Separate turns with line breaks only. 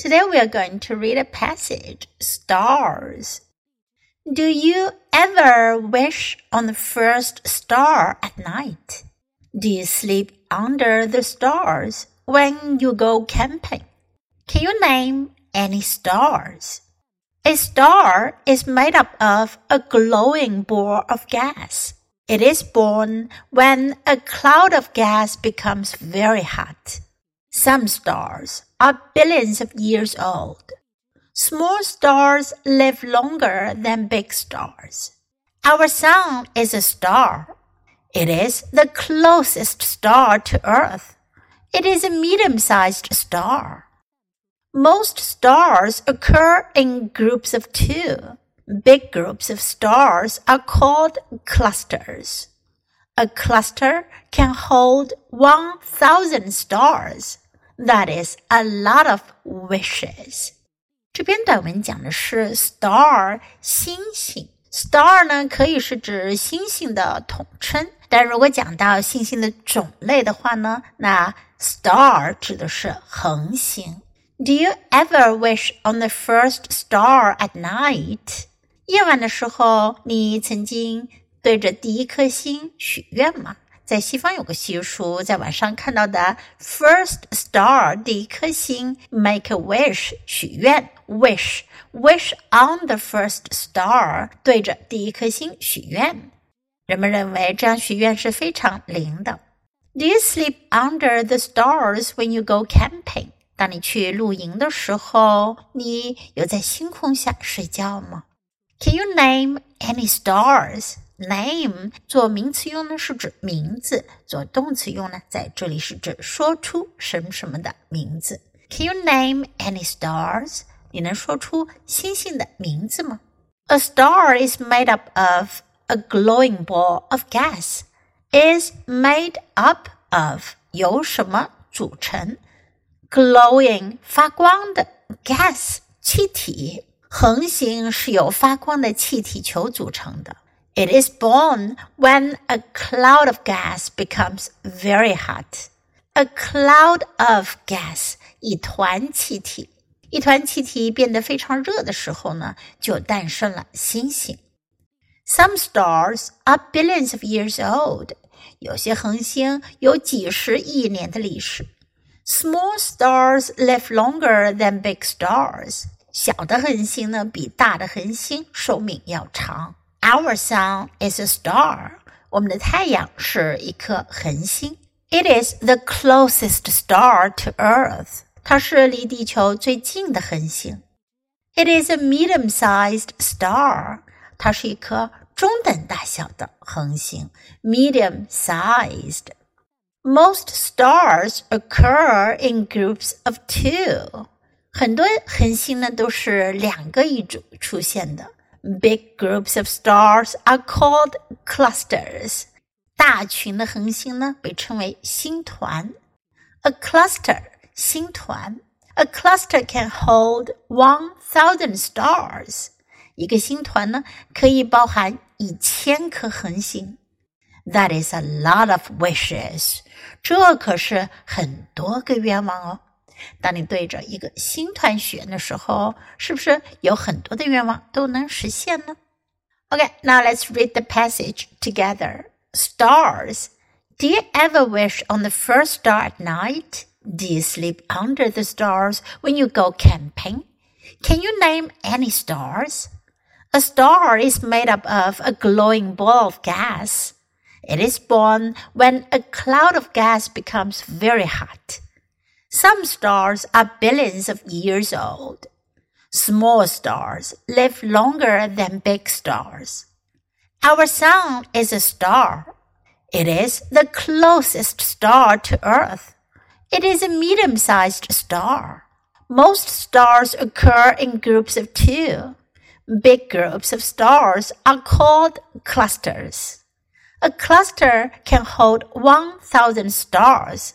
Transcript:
Today we are going to read a passage Stars. Do you ever wish on the first star at night? Do you sleep under the stars when you go camping? Can you name any stars? A star is made up of a glowing ball of gas. It is born when a cloud of gas becomes very hot. Some stars are billions of years old. Small stars live longer than big stars. Our sun is a star. It is the closest star to Earth. It is a medium sized star. Most stars occur in groups of two. Big groups of stars are called clusters. A cluster can hold 1,000 stars. That is a lot of wishes. 这篇短文讲的是 star 星星。star 呢可以是指星星的统称，但如果讲到星星的种类的话呢，那 star 指的是恒星。Do you ever wish on the first star at night？夜晚的时候，你曾经对着第一颗星许愿吗？ 在西方有个习俗，在晚上看到的 first star 第一颗星，make a wish 许愿，wish wish on the first star 对着第一颗星许愿。人们认为这样许愿是非常灵的。Do you sleep under the stars when you go camping？当你去露营的时候，你有在星空下睡觉吗？Can you name any stars? Name 做名词用呢是指名字，做动词用呢在这里是指说出什么什么的名字。Can you name any stars? 你能说出星星的名字吗？A star is made up of a glowing ball of gas. Is made up of 由什么组成？glowing 发光的 gas 气体，恒星是由发光的气体球组成的。It is born when a cloud of gas becomes very hot. A cloud of gas 一团气体，一团气体变得非常热的时候呢，就诞生了星星。Some stars are billions of years old. 有些恒星有几十亿年的历史。Small stars live longer than big stars. 小的恒星呢，比大的恒星寿命要长。 Our sun is a star. 我们的太阳是一颗恒星。It is the closest star to Earth. 它是离地球最近的恒星。It is a medium-sized star. 它是一颗中等大小的恒星，medium-sized。most stars occur in groups of two. 很多恒星呢都是两个一组出现的。 Big groups of stars are called clusters. 大群的恒星呢被称为星团。A cluster 星团。A cluster can hold one thousand stars. 一个星团呢可以包含一千颗恒星。That is a lot of wishes. 这可是很多个愿望哦。 当你对着一个星团许愿的时候，是不是有很多的愿望都能实现呢？Okay, now let's read the passage together. Stars, do you ever wish on the first star at night? Do you sleep under the stars when you go camping? Can you name any stars? A star is made up of a glowing ball of gas. It is born when a cloud of gas becomes very hot. Some stars are billions of years old. Small stars live longer than big stars. Our sun is a star. It is the closest star to Earth. It is a medium sized star. Most stars occur in groups of two. Big groups of stars are called clusters. A cluster can hold 1,000 stars.